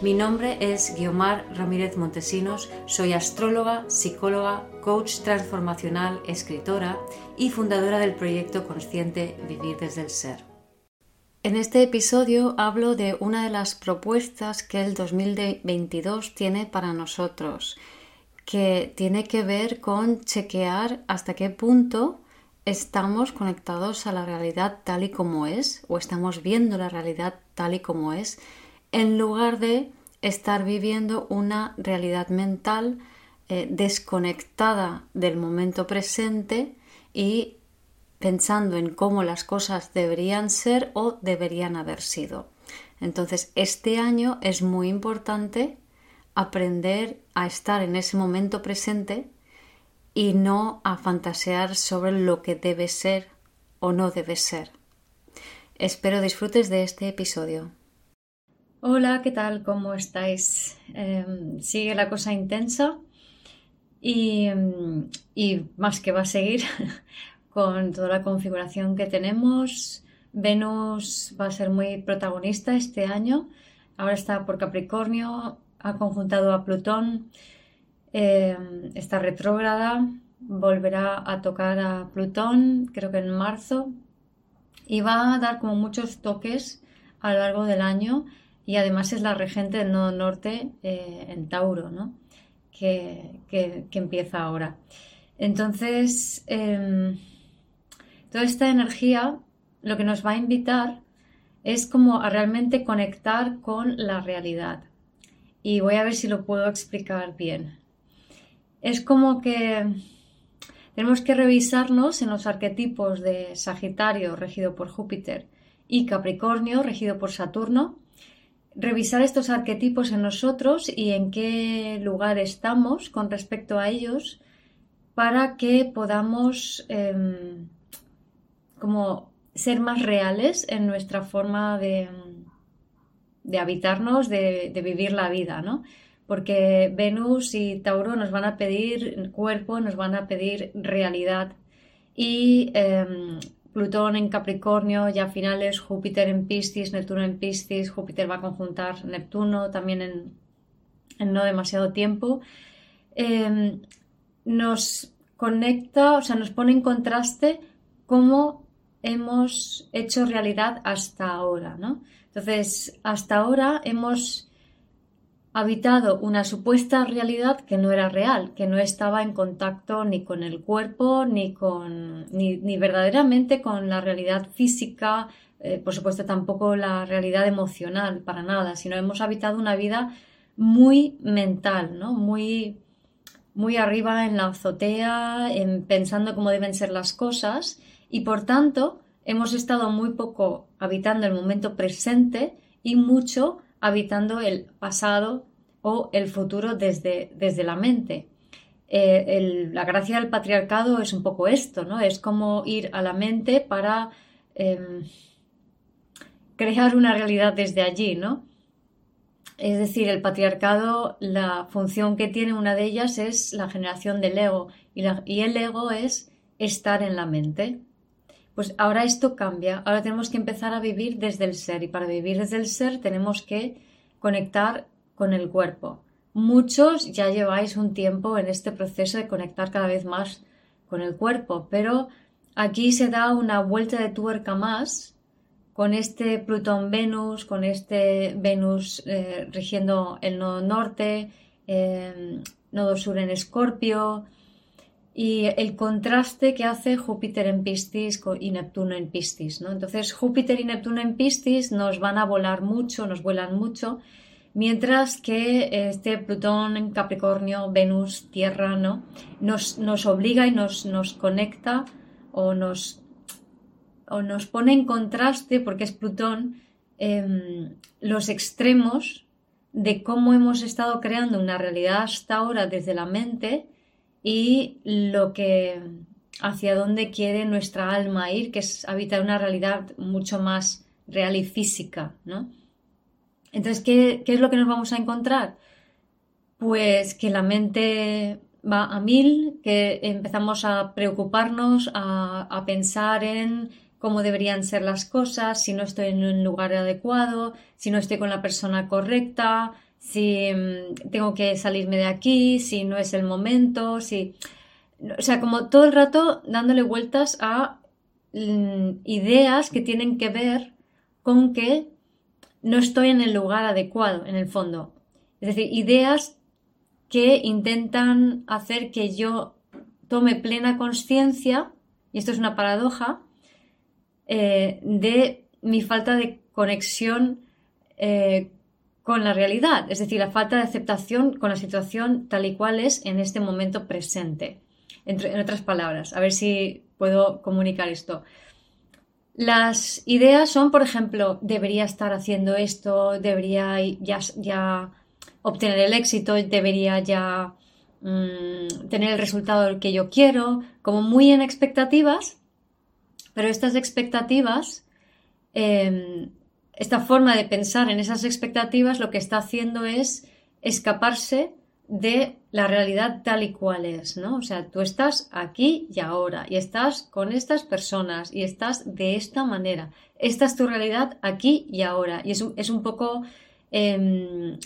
Mi nombre es Guiomar Ramírez Montesinos, soy astróloga, psicóloga, coach transformacional, escritora y fundadora del proyecto consciente Vivir desde el Ser. En este episodio hablo de una de las propuestas que el 2022 tiene para nosotros, que tiene que ver con chequear hasta qué punto estamos conectados a la realidad tal y como es, o estamos viendo la realidad tal y como es, en lugar de estar viviendo una realidad mental eh, desconectada del momento presente y pensando en cómo las cosas deberían ser o deberían haber sido. Entonces, este año es muy importante aprender a estar en ese momento presente y no a fantasear sobre lo que debe ser o no debe ser. Espero disfrutes de este episodio. Hola, ¿qué tal? ¿Cómo estáis? Em, sigue la cosa intensa y, más que va a seguir con toda la configuración que tenemos. Venus va a ser muy protagonista este año. Ahora está por Capricornio, ha conjuntado a Plutón, em, está retrógrada, volverá a tocar a Plutón, creo que en marzo, y va a dar como muchos toques a lo largo del año y además es la regente del nodo norte eh, en Tauro, ¿no? que, empieza ahora. Entonces, em, toda esta energía lo que nos va a invitar es como a realmente conectar con la realidad. Y voy a ver si lo puedo explicar bien. Es como que tenemos que revisarnos en los arquetipos de Sagitario, regido por Júpiter, y Capricornio, regido por Saturno, revisar estos arquetipos en nosotros y en qué lugar estamos con respecto a ellos para que podamos em, como ser más reales en nuestra forma de, de habitarnos, de, vivir la vida, ¿no? Porque Venus y Tauro nos van a pedir cuerpo, nos van a pedir realidad y em, Plutón en Capricornio, ya finales, Júpiter en Piscis, Neptuno en Piscis, Júpiter va a conjuntar Neptuno también en, no demasiado tiempo. Em, nos conecta, o sea, nos pone en contraste cómo hemos hecho realidad hasta ahora, ¿no? Entonces, hasta ahora hemos habitado una supuesta realidad que no era real, que no estaba en contacto ni con el cuerpo, ni con ni, verdaderamente con la realidad física, eh, por supuesto tampoco la realidad emocional, para nada, sino hemos habitado una vida muy mental, ¿no? Muy, muy arriba en la azotea, en, pensando cómo deben ser las cosas, y por tanto hemos estado muy poco habitando el momento presente y mucho habitando el pasado o el futuro desde, desde la mente. Eh, la gracia del patriarcado es un poco esto, ¿no? Es como ir a la mente para em, crear una realidad desde allí, ¿no? Es decir, el patriarcado, la función que tiene una de ellas es la generación del ego y, y el ego es estar en la mente. Pues ahora esto cambia, ahora tenemos que empezar a vivir desde el ser y para vivir desde el ser tenemos que conectar con el cuerpo. Muchos ya lleváis un tiempo en este proceso de conectar cada vez más con el cuerpo, pero aquí se da una vuelta de tuerca más con este Plutón-Venus, con este Venus eh, rigiendo el nodo norte, eh, nodo sur en Escorpio, y el contraste que hace Júpiter en Piscis y Neptuno en Piscis. ¿no? Entonces, Júpiter y Neptuno en Piscis nos van a volar mucho, nos vuelan mucho, Mientras que este Plutón en Capricornio, Venus, Tierra, ¿no? Nos, nos obliga y nos, nos conecta o nos, o nos pone en contraste, porque es Plutón, em, los extremos de cómo hemos estado creando una realidad hasta ahora desde la mente y lo que hacia dónde quiere nuestra alma ir, que es habitar una realidad mucho más real y física, ¿no? Entonces, ¿qué, ¿qué, es lo que nos vamos a encontrar? Pues que la mente va a mil, que empezamos a preocuparnos, a, a pensar en cómo deberían ser las cosas, si no estoy en un lugar adecuado, si no estoy con la persona correcta, si mm, tengo que salirme de aquí, si no es el momento, si... O sea, como todo el rato dándole vueltas a mm, ideas que tienen que ver con que no estoy en el lugar adecuado, en el fondo. Es decir, ideas que intentan hacer que yo tome plena conciencia, y esto es una paradoja, eh, de mi falta de conexión eh, con la realidad, es decir, la falta de aceptación con la situación tal y cual es en este momento presente. en otras palabras, a ver si puedo comunicar esto. Las ideas son, por ejemplo, debería estar haciendo esto, debería ya, ya obtener el éxito, debería ya mm, tener el resultado que yo quiero, como muy en expectativas pero estas expectativas, em, esta forma de pensar en esas expectativas lo que está haciendo es escaparse de la realidad tal y cual es, ¿no? O sea, tú estás aquí y ahora, y estás con estas personas, y estás de esta manera. Esta es tu realidad aquí y ahora. Y es un, es un poco em,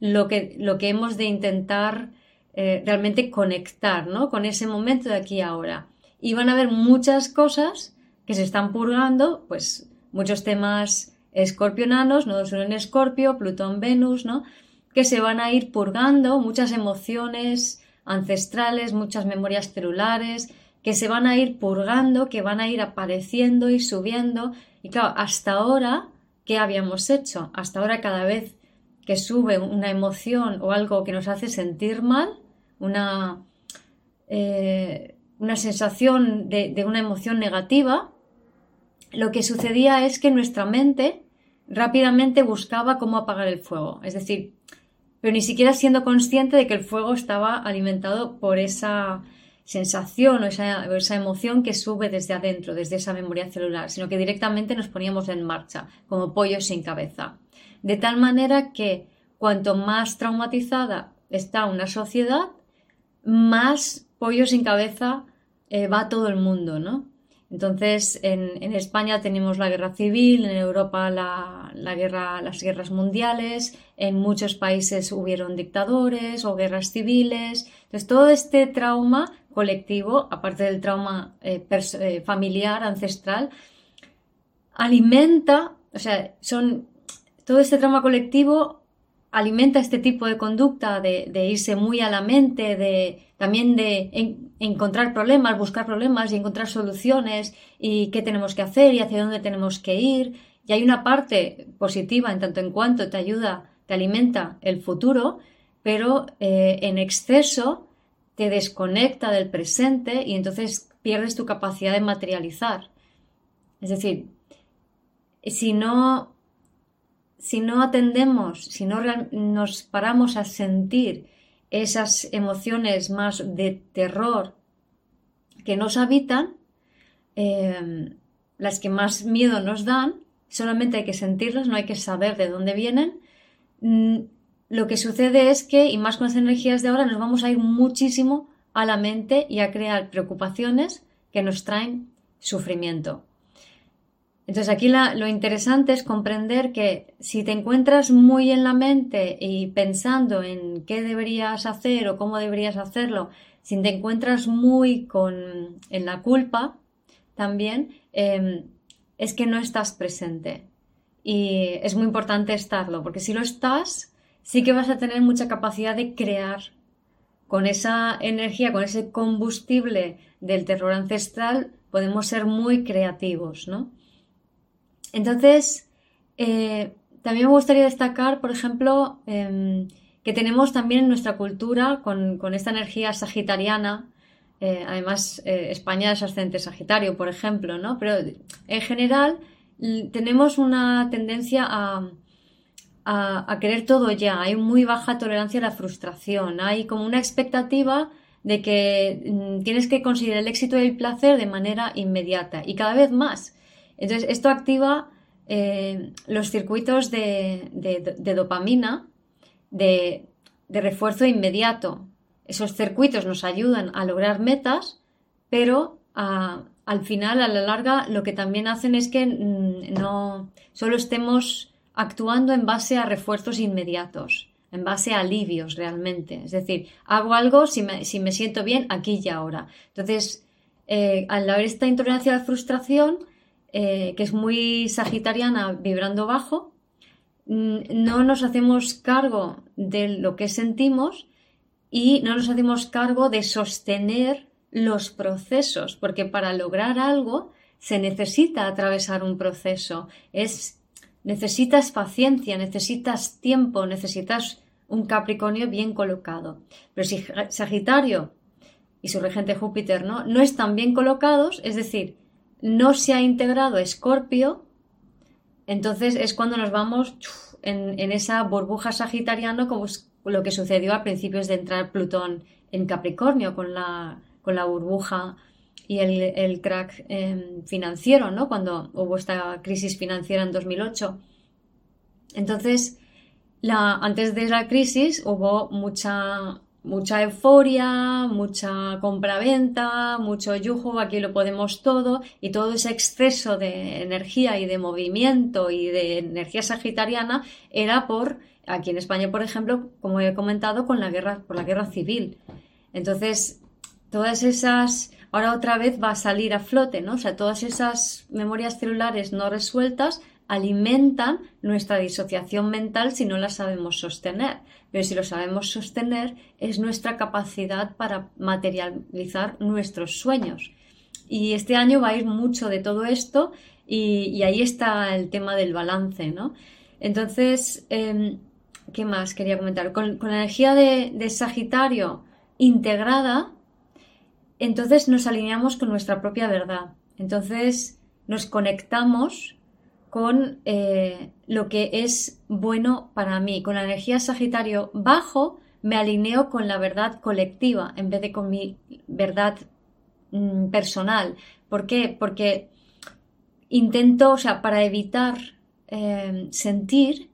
lo, que, lo que hemos de intentar eh, realmente conectar, ¿no? Con ese momento de aquí y ahora. Y van a haber muchas cosas que se están purgando, pues muchos temas escorpionanos, nodos en escorpio, Plutón, Venus, ¿no? Que se van a ir purgando, muchas emociones ancestrales, muchas memorias celulares, que se van a ir purgando, que van a ir apareciendo y subiendo. Y claro, hasta ahora, ¿qué habíamos hecho? Hasta ahora cada vez que sube una emoción o algo que nos hace sentir mal, una, eh, una sensación de una emoción negativa, lo que sucedía es que nuestra mente rápidamente buscaba cómo apagar el fuego. Es decir, pero ni siquiera siendo consciente de que el fuego estaba alimentado por esa sensación o esa, emoción que sube desde adentro, desde esa memoria celular, sino que directamente nos poníamos en marcha, como pollos sin cabeza. De tal manera que cuanto más traumatizada está una sociedad, más pollos sin cabeza eh, va todo el mundo, ¿no? Entonces, en, España tenemos la guerra civil, en Europa las guerras mundiales, en muchos países hubieron dictadores o guerras civiles. Entonces, todo este trauma colectivo, aparte del trauma eh, eh, familiar, ancestral, alimenta, o sea, son, todo este trauma colectivo alimenta este tipo de conducta de, irse muy a la mente, de también de encontrar problemas, buscar problemas y encontrar soluciones y qué tenemos que hacer y hacia dónde tenemos que ir. Y hay una parte positiva en tanto en cuanto te ayuda, te alimenta el futuro, pero eh, en exceso te desconecta del presente y entonces pierdes tu capacidad de materializar. Es decir, si no si no atendemos, si no nos paramos a sentir esas emociones más de terror que nos habitan, em, las que más miedo nos dan, solamente hay que sentirlas, no hay que saber de dónde vienen. Mm, lo que sucede es que, y más con las energías de ahora, nos vamos a ir muchísimo a la mente y a crear preocupaciones que nos traen sufrimiento. Entonces aquí lo interesante es comprender que si te encuentras muy en la mente y pensando en qué deberías hacer o cómo deberías hacerlo, si te encuentras muy con, en la culpa también, em, es que no estás presente. Y es muy importante estarlo, porque si lo estás, sí que vas a tener mucha capacidad de crear con esa energía, con ese combustible del terror ancestral, podemos ser muy creativos, ¿no? Entonces, eh, también me gustaría destacar, por ejemplo, em, que tenemos también en nuestra cultura, con, esta energía sagitariana, eh, además eh, España es ascendente sagitario, por ejemplo, ¿no? Pero en general tenemos una tendencia a, a, querer todo ya, hay muy baja tolerancia a la frustración, hay como una expectativa de que mm, tienes que conseguir el éxito y el placer de manera inmediata y cada vez más. Entonces, esto activa eh, los circuitos de, dopamina de, refuerzo inmediato. Esos circuitos nos ayudan a lograr metas, pero al final, a la larga, lo que también hacen es que mm, no solo estemos actuando en base a refuerzos inmediatos, en base a alivios realmente. Es decir, hago algo si me, siento bien aquí y ahora. Entonces, eh, al haber esta intolerancia a la frustración, eh, que es muy sagitariana, vibrando bajo, mm, no nos hacemos cargo de lo que sentimos y no nos hacemos cargo de sostener los procesos, porque para lograr algo se necesita atravesar un proceso. Es Necesitas paciencia, necesitas tiempo, necesitas un Capricornio bien colocado. Pero si Sagitario y su regente Júpiter no, no están bien colocados, es decir, no se ha integrado Escorpio, entonces es cuando nos vamos en, esa burbuja sagitariana como lo que sucedió a principios de entrar Plutón en Capricornio con la, con la burbuja y el, crack em, financiero, ¿no? Cuando hubo esta crisis financiera en 2008. Entonces, antes de la crisis hubo mucha, mucha euforia, mucha compraventa, mucho yujo, aquí lo podemos todo, y todo ese exceso de energía y de movimiento y de energía sagitariana era por, aquí en España, por ejemplo, como he comentado, con la guerra, por la guerra civil. Entonces, todas esas ahora otra vez va a salir a flote, ¿no? O sea, todas esas memorias celulares no resueltas alimentan nuestra disociación mental si no la sabemos sostener. Pero si lo sabemos sostener, es nuestra capacidad para materializar nuestros sueños. Y este año va a ir mucho de todo esto y, ahí está el tema del balance, ¿no? Entonces, em, ¿qué más quería comentar? Con, la energía de Sagitario integrada, entonces nos alineamos con nuestra propia verdad. Entonces nos conectamos con eh, lo que es bueno para mí. Con la energía Sagitario bajo me alineo con la verdad colectiva en vez de con mi verdad mm, personal. ¿Por qué? Porque intento, o sea, para evitar eh, sentir,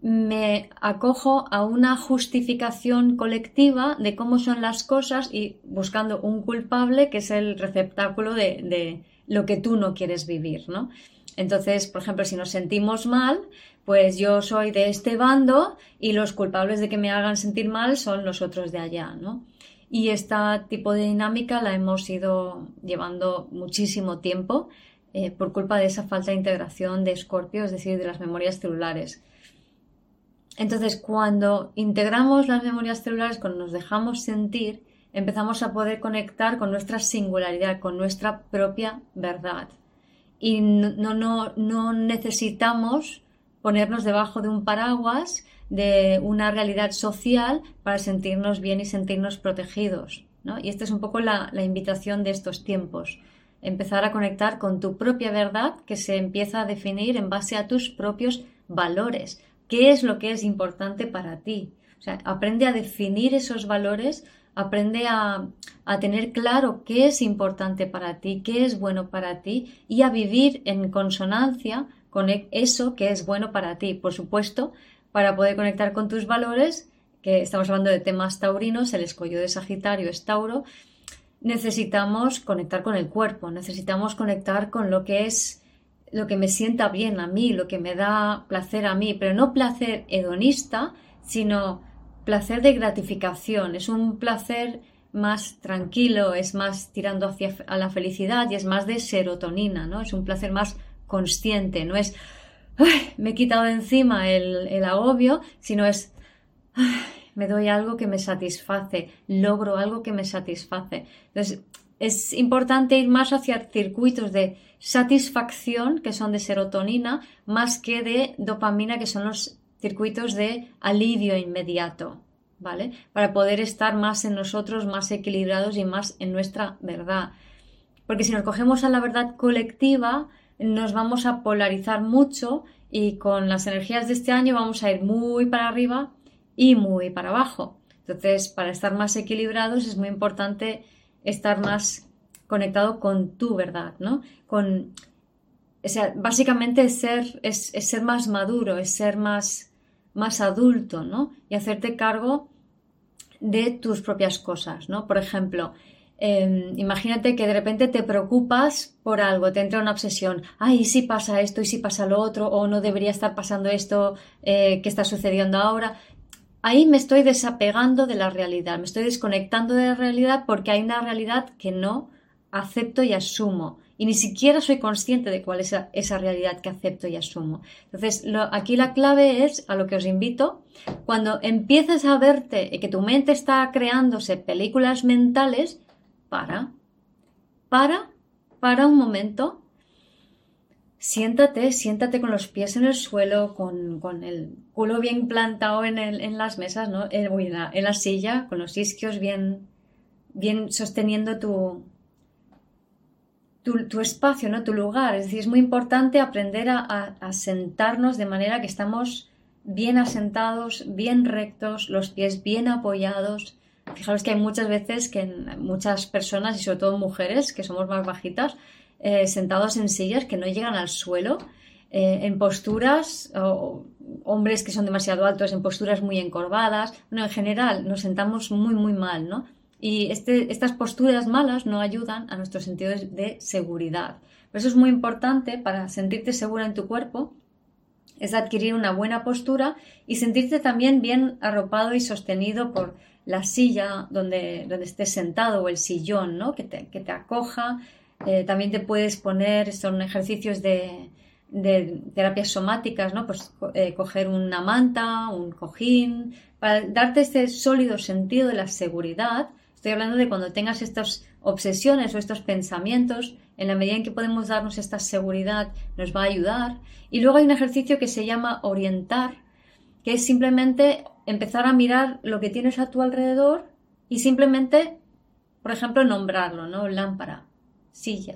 me acojo a una justificación colectiva de cómo son las cosas y buscando un culpable que es el receptáculo de, lo que tú no quieres vivir, ¿no? Entonces, por ejemplo, si nos sentimos mal, pues yo soy de este bando y los culpables de que me hagan sentir mal son los otros de allá, ¿no? Y este tipo de dinámica la hemos ido llevando muchísimo tiempo eh, por culpa de esa falta de integración de Escorpio, es decir, de las memorias celulares. Entonces, cuando integramos las memorias celulares, cuando nos dejamos sentir, empezamos a poder conectar con nuestra singularidad, con nuestra propia verdad. Y no, no, no necesitamos ponernos debajo de un paraguas de una realidad social para sentirnos bien y sentirnos protegidos. Y esta es un poco la, la invitación de estos tiempos. Empezar a conectar con tu propia verdad que se empieza a definir en base a tus propios valores, qué es lo que es importante para ti. O sea, aprende a definir esos valores, aprende a, tener claro qué es importante para ti, qué es bueno para ti y a vivir en consonancia con e, eso que es bueno para ti. Por supuesto, para poder conectar con tus valores, que estamos hablando de temas taurinos, el escollo de Sagitario es Tauro, necesitamos conectar con el cuerpo, necesitamos conectar con lo que es lo que me sienta bien a mí, lo que me da placer a mí, pero no placer hedonista, sino placer de gratificación. Es un placer más tranquilo, es más tirando hacia a la felicidad y es más de serotonina, ¿no? Es un placer más consciente, no es me he quitado de encima el agobio, sino es me doy algo que me satisface, logro algo que me satisface. Entonces, es importante ir más hacia circuitos de satisfacción, que son de serotonina, más que de dopamina, que son los circuitos de alivio inmediato, ¿vale? Para poder estar más en nosotros, más equilibrados y más en nuestra verdad. Porque si nos cogemos a la verdad colectiva, nos vamos a polarizar mucho y con las energías de este año vamos a ir muy para arriba y muy para abajo. Entonces, para estar más equilibrados es muy importante estar más conectado con tu verdad, ¿no? Con, o sea, básicamente ser, es, ser más maduro, es ser más, más adulto, ¿no? Y hacerte cargo de tus propias cosas, ¿no? Por ejemplo, em, imagínate que de repente te preocupas por algo, te entra una obsesión, ay, ¿y si pasa esto, y si pasa lo otro, o no debería estar pasando esto eh, que está sucediendo ahora ahí me estoy desapegando de la realidad, me estoy desconectando de la realidad porque hay una realidad que no acepto y asumo. Y ni siquiera soy consciente de cuál es esa, realidad que acepto y asumo. Entonces, aquí la clave es, a lo que os invito, cuando empieces a verte y que tu mente está creándose películas mentales, para, para, para un momento siéntate, siéntate con los pies en el suelo, con, el culo bien plantado en, las mesas, ¿no? En, en, la, silla, con los isquios bien, bien sosteniendo tu, tu, espacio, ¿no? Tu lugar. Es decir, es muy importante aprender a, a, sentarnos de manera que estamos bien asentados, bien rectos, los pies bien apoyados. Fijaros que hay muchas veces que muchas personas, y sobre todo mujeres, que somos más bajitas, eh, sentados en sillas que no llegan al suelo, eh, en posturas, o hombres que son demasiado altos, en posturas muy encorvadas. Bueno, en general nos sentamos muy, muy mal, ¿no? Y este, estas posturas malas no ayudan a nuestro sentido de, seguridad. Por eso es muy importante para sentirte segura en tu cuerpo, es adquirir una buena postura y sentirte también bien arropado y sostenido por la silla donde, donde estés sentado o el sillón, ¿no? que, te, que te acoja, eh, también te puedes poner, son ejercicios de, terapias somáticas, ¿no? Pues eh, coger una manta, un cojín, para darte este sólido sentido de la seguridad. Estoy hablando de cuando tengas estas obsesiones o estos pensamientos, en la medida en que podemos darnos esta seguridad, nos va a ayudar. Y luego hay un ejercicio que se llama orientar, que es simplemente empezar a mirar lo que tienes a tu alrededor y simplemente, por ejemplo, nombrarlo, ¿no? Lámpara, silla,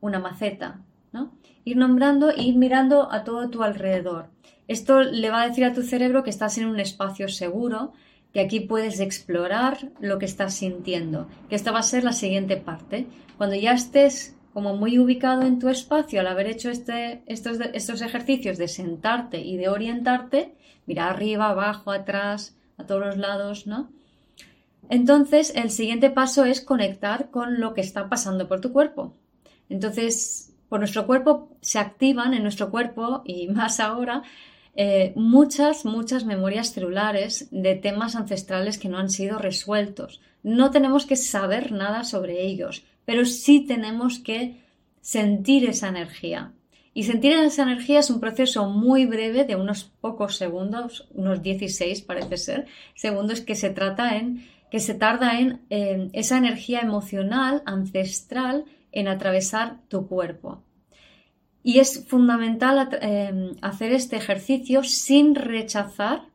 una maceta, ¿no? Ir nombrando e ir mirando a todo tu alrededor. Esto le va a decir a tu cerebro que estás en un espacio seguro, que aquí puedes explorar lo que estás sintiendo, que esta va a ser la siguiente parte. Cuando ya estés como muy ubicado en tu espacio al haber hecho este, estos, estos ejercicios de sentarte y de orientarte, mira arriba, abajo, atrás, a todos los lados, ¿no? Entonces, el siguiente paso es conectar con lo que está pasando por tu cuerpo. Entonces, por nuestro cuerpo se activan en nuestro cuerpo y más ahora eh, muchas, muchas memorias celulares de temas ancestrales que no han sido resueltos. No tenemos que saber nada sobre ellos, pero sí tenemos que sentir esa energía. Y sentir esa energía es un proceso muy breve de unos pocos segundos, unos 16 parece ser, segundos que se trata en que se tarda en esa energía emocional ancestral en atravesar tu cuerpo. Y es fundamental em, hacer este ejercicio sin rechazar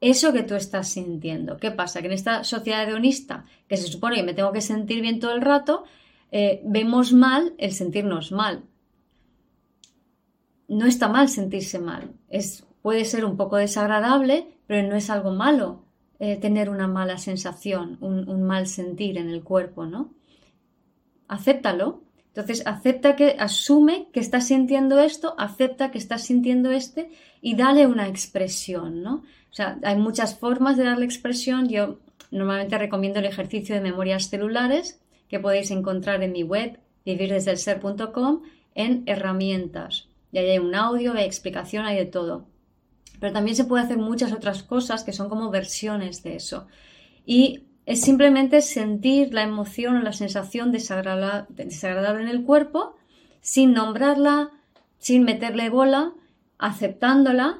eso que tú estás sintiendo. ¿Qué pasa? Que en esta sociedad hedonista, que se supone que me tengo que sentir bien todo el rato, eh, vemos mal el sentirnos mal. No está mal sentirse mal. Es, puede ser un poco desagradable, pero no es algo malo. Eh, tener una mala sensación, un, mal sentir en el cuerpo, ¿no? Acéptalo. Entonces, acepta que, asume que estás sintiendo esto, acepta que estás sintiendo este y dale una expresión, ¿no? O sea, hay muchas formas de darle expresión. Yo normalmente recomiendo el ejercicio de memorias celulares que podéis encontrar en mi web vivirdesdelser.com en herramientas. Y ahí hay un audio, hay explicación, hay de todo. Pero también se puede hacer muchas otras cosas que son como versiones de eso. Y es simplemente sentir la emoción o la sensación desagradable en el cuerpo sin nombrarla, sin meterle bola, aceptándola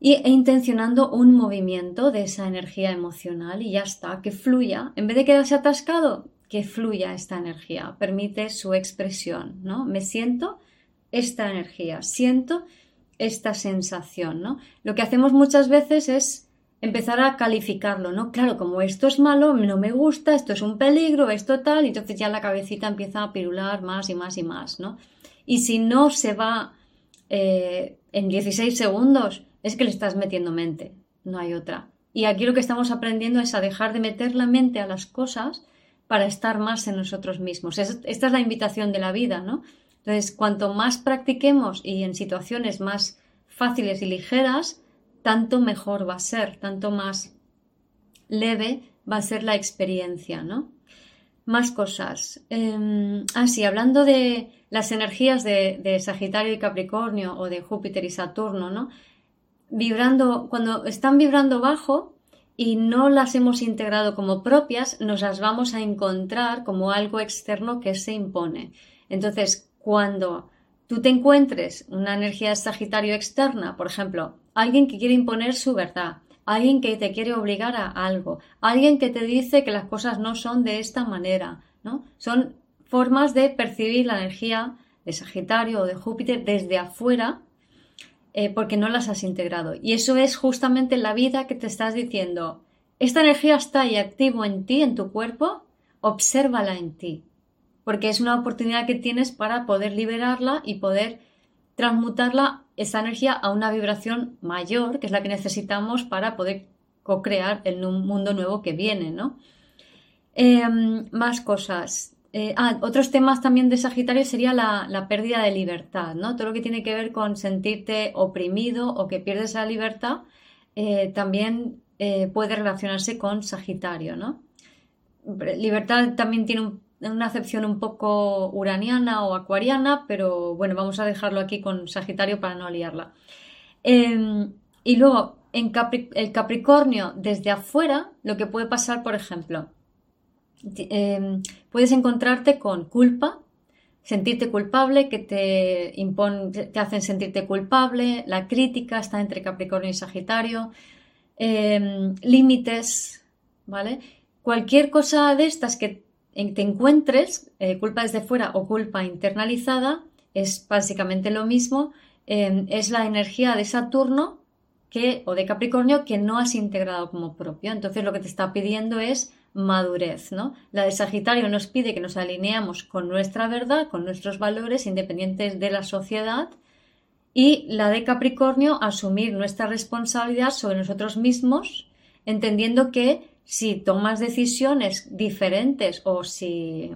e intencionando un movimiento de esa energía emocional y ya está, que fluya. En vez de quedarse atascado, que fluya esta energía, permite su expresión, ¿no? Me siento esta energía, siento esta sensación, ¿no? Lo que hacemos muchas veces es empezar a calificarlo, ¿no? Claro, como esto es malo, no me gusta, esto es un peligro, esto tal, y entonces ya la cabecita empieza a pirular más y más y más, ¿no? Y si no se va eh, en 16 segundos, es que le estás metiendo mente, no hay otra. Y aquí lo que estamos aprendiendo es a dejar de meter la mente a las cosas para estar más en nosotros mismos. esta es la invitación de la vida, ¿no? Entonces, cuanto más practiquemos y en situaciones más fáciles y ligeras, tanto mejor va a ser, tanto más leve va a ser la experiencia, ¿no? Más cosas. Eh, ah, sí, hablando de las energías de, de, Sagitario y Capricornio o de Júpiter y Saturno, ¿no? Vibrando, cuando están vibrando bajo y no las hemos integrado como propias, nos las vamos a encontrar como algo externo que se impone. Entonces, cuando tú te encuentres una energía de Sagitario externa, por ejemplo, alguien que quiere imponer su verdad, alguien que te quiere obligar a algo, alguien que te dice que las cosas no son de esta manera, ¿no? Son formas de percibir la energía de Sagitario o de Júpiter desde afuera eh, porque no las has integrado. Y eso es justamente la vida que te estás diciendo. Esta energía está ahí activo en ti, en tu cuerpo, obsérvala en ti, porque es una oportunidad que tienes para poder liberarla y poder transmutarla, esa energía, a una vibración mayor, que es la que necesitamos para poder co-crear el mundo nuevo que viene, ¿no? Em, más cosas. Eh, ah, otros temas también de Sagitario sería la, pérdida de libertad, ¿no? Todo lo que tiene que ver con sentirte oprimido o que pierdes la libertad, eh, también eh, puede relacionarse con Sagitario, ¿no? Libertad también tiene un una acepción un poco uraniana o acuariana, pero bueno, vamos a dejarlo aquí con Sagitario para no liarla. Em, y luego, en el Capricornio, desde afuera, lo que puede pasar, por ejemplo, em, puedes encontrarte con culpa, sentirte culpable, que te, te hacen sentirte culpable, la crítica está entre Capricornio y Sagitario, em, límites, ¿vale? Cualquier cosa de estas que te encuentres, eh, culpa desde fuera o culpa internalizada, es básicamente lo mismo, em, es la energía de Saturno que, o de Capricornio que no has integrado como propio. Entonces lo que te está pidiendo es madurez, ¿no? La de Sagitario nos pide que nos alineamos con nuestra verdad, con nuestros valores independientes de la sociedad y la de Capricornio asumir nuestra responsabilidad sobre nosotros mismos, entendiendo que si tomas decisiones diferentes o si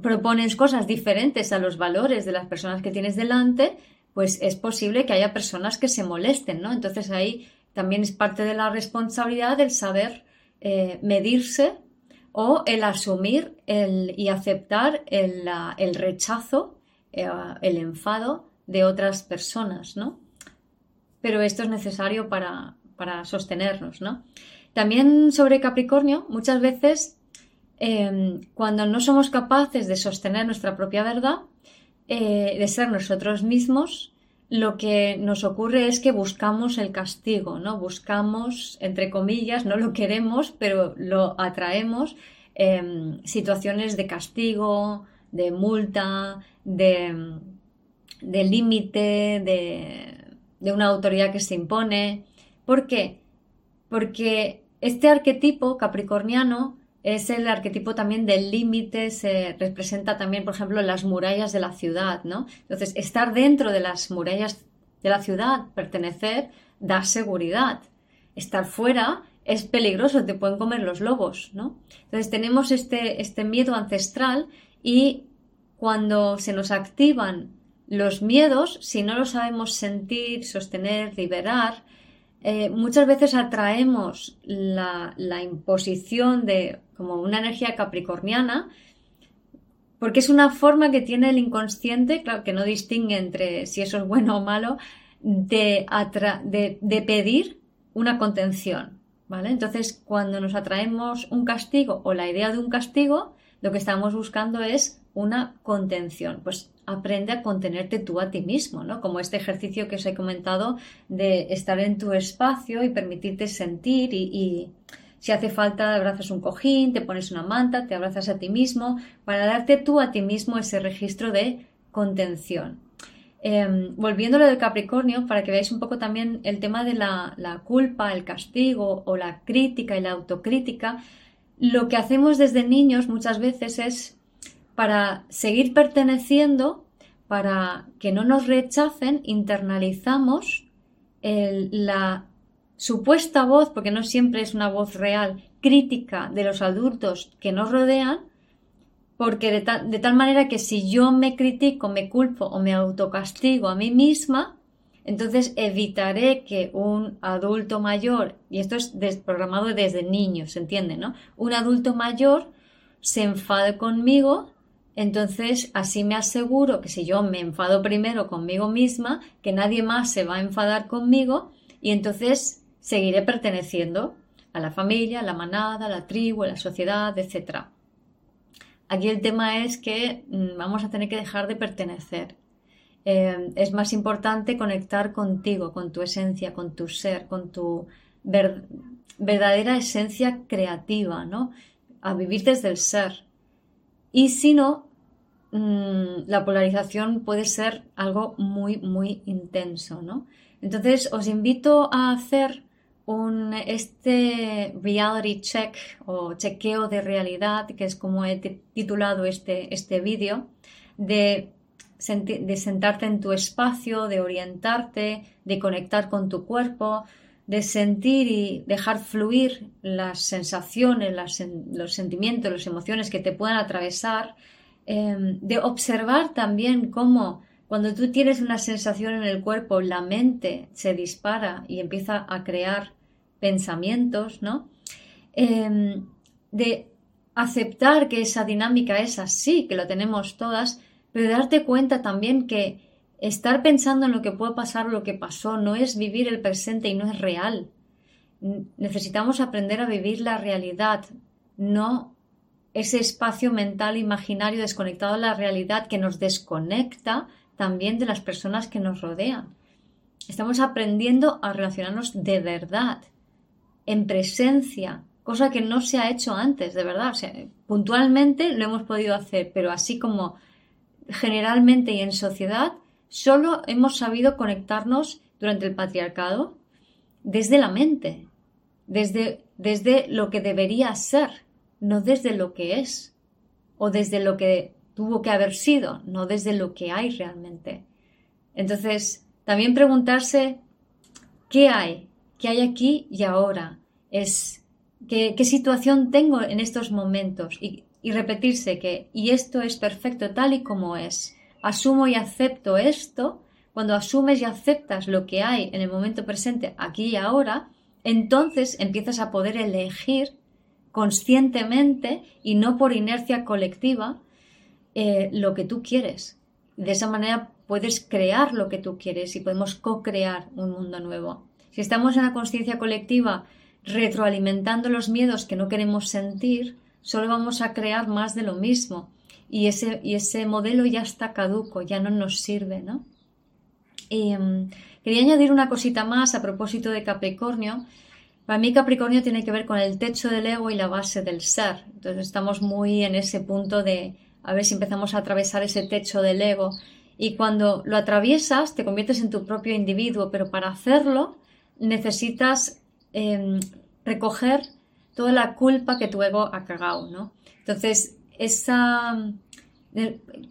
propones cosas diferentes a los valores de las personas que tienes delante, pues es posible que haya personas que se molesten, ¿no? Entonces ahí también es parte de la responsabilidad el saber eh, medirse o el asumir y aceptar el, rechazo, eh, el enfado de otras personas, ¿no? Pero esto es necesario para, para sostenernos, ¿no? También sobre Capricornio, muchas veces em, cuando no somos capaces de sostener nuestra propia verdad, eh, de ser nosotros mismos, lo que nos ocurre es que buscamos el castigo, ¿no? Buscamos, entre comillas, no lo queremos, pero lo atraemos, em, situaciones de castigo, de multa, de, límite, de, de una autoridad que se impone. ¿Por qué? Porque este arquetipo capricorniano es el arquetipo también del límite, se representa también, por ejemplo, las murallas de la ciudad, ¿no? Entonces, estar dentro de las murallas de la ciudad, pertenecer, da seguridad. Estar fuera es peligroso, te pueden comer los lobos, ¿no? Entonces, tenemos este, este miedo ancestral y cuando se nos activan los miedos, si no los sabemos sentir, sostener, liberar, eh, muchas veces atraemos la, imposición de como una energía capricorniana porque es una forma que tiene el inconsciente, claro, que no distingue entre si eso es bueno o malo, de, de, pedir una contención, ¿vale? Entonces, cuando nos atraemos un castigo o la idea de un castigo, lo que estamos buscando es una contención. Pues aprende a contenerte tú a ti mismo, ¿no? Como este ejercicio que os he comentado de estar en tu espacio y permitirte sentir y, si hace falta abrazas un cojín, te pones una manta, te abrazas a ti mismo para darte tú a ti mismo ese registro de contención. Eh, volviendo del Capricornio, para que veáis un poco también el tema de la culpa, el castigo o la crítica y la autocrítica, lo que hacemos desde niños muchas veces es para seguir perteneciendo, para que no nos rechacen, internalizamos la supuesta voz, porque no siempre es una voz real, crítica de los adultos que nos rodean, porque de, de tal manera que si yo me critico, me culpo o me autocastigo a mí misma, entonces evitaré que un adulto mayor, y esto es desprogramado desde niño, ¿se entiende? ¿no? Un adulto mayor se enfade conmigo, entonces así me aseguro que si yo me enfado primero conmigo misma, que nadie más se va a enfadar conmigo y entonces seguiré perteneciendo a la familia, a la manada, a la tribu, a la sociedad, etc. Aquí el tema es que mm, vamos a tener que dejar de pertenecer. Eh, es más importante conectar contigo, con tu esencia, con tu ser, con tu verdadera esencia creativa, ¿no? A vivir desde el ser. Y si no, mm, la polarización puede ser algo muy, muy intenso, ¿no? Entonces os invito a hacer este reality check o chequeo de realidad, que es como he titulado este, este vídeo, de, de sentarte en tu espacio, de orientarte, de conectar con tu cuerpo, de sentir y dejar fluir las sensaciones, los sentimientos, las emociones que te puedan atravesar, em, de observar también cómo cuando tú tienes una sensación en el cuerpo, la mente se dispara y empieza a crear pensamientos, ¿no? Em, de aceptar que esa dinámica es así, que lo tenemos todas, pero darte cuenta también que estar pensando en lo que puede pasar o lo que pasó no es vivir el presente y no es real. Necesitamos aprender a vivir la realidad, no ese espacio mental imaginario desconectado de la realidad que nos desconecta también de las personas que nos rodean. Estamos aprendiendo a relacionarnos de verdad en presencia, cosa que no se ha hecho antes, de verdad. O sea, puntualmente lo hemos podido hacer, pero así como generalmente y en sociedad, solo hemos sabido conectarnos durante el patriarcado desde la mente, desde, desde lo que debería ser, no desde lo que es, o desde lo que tuvo que haber sido, no desde lo que hay realmente. Entonces, también preguntarse, ¿qué hay? ¿Qué hay aquí y ahora? Es qué, situación tengo en estos momentos y, y repetirse que, y esto es perfecto tal y como es. Asumo y acepto esto. Cuando asumes y aceptas lo que hay en el momento presente, aquí y ahora, entonces empiezas a poder elegir conscientemente y no por inercia colectiva eh, lo que tú quieres. De esa manera puedes crear lo que tú quieres y podemos co-crear un mundo nuevo. Si estamos en la conciencia colectiva retroalimentando los miedos que no queremos sentir, solo vamos a crear más de lo mismo. Y ese, y ese modelo ya está caduco, ya no nos sirve, ¿no? Mm, quería añadir una cosita más a propósito de Capricornio. Para mí Capricornio tiene que ver con el techo del ego y la base del ser. Entonces estamos muy en ese punto de a ver si empezamos a atravesar ese techo del ego. Y cuando lo atraviesas te conviertes en tu propio individuo, pero para hacerlo necesitas Em, recoger toda la culpa que tu ego ha cagado, ¿no? Entonces, esa,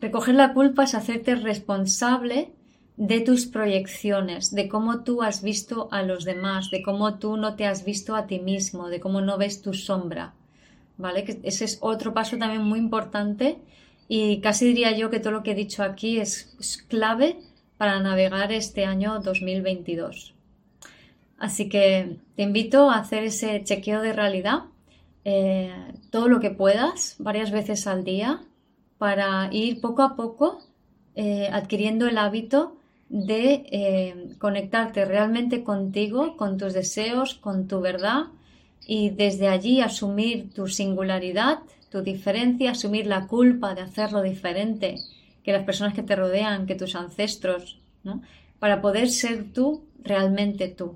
recoger la culpa es hacerte responsable de tus proyecciones, de cómo tú has visto a los demás, de cómo tú no te has visto a ti mismo, de cómo no ves tu sombra, ¿vale? Que ese es otro paso también muy importante y casi diría yo que todo lo que he dicho aquí es clave para navegar este año 2022. Así que te invito a hacer ese chequeo de realidad eh, todo lo que puedas, varias veces al día, para ir poco a poco eh, adquiriendo el hábito de eh, conectarte realmente contigo, con tus deseos, con tu verdad y desde allí asumir tu singularidad, tu diferencia, asumir la culpa de hacerlo diferente que las personas que te rodean, que tus ancestros, ¿no? para poder ser tú realmente tú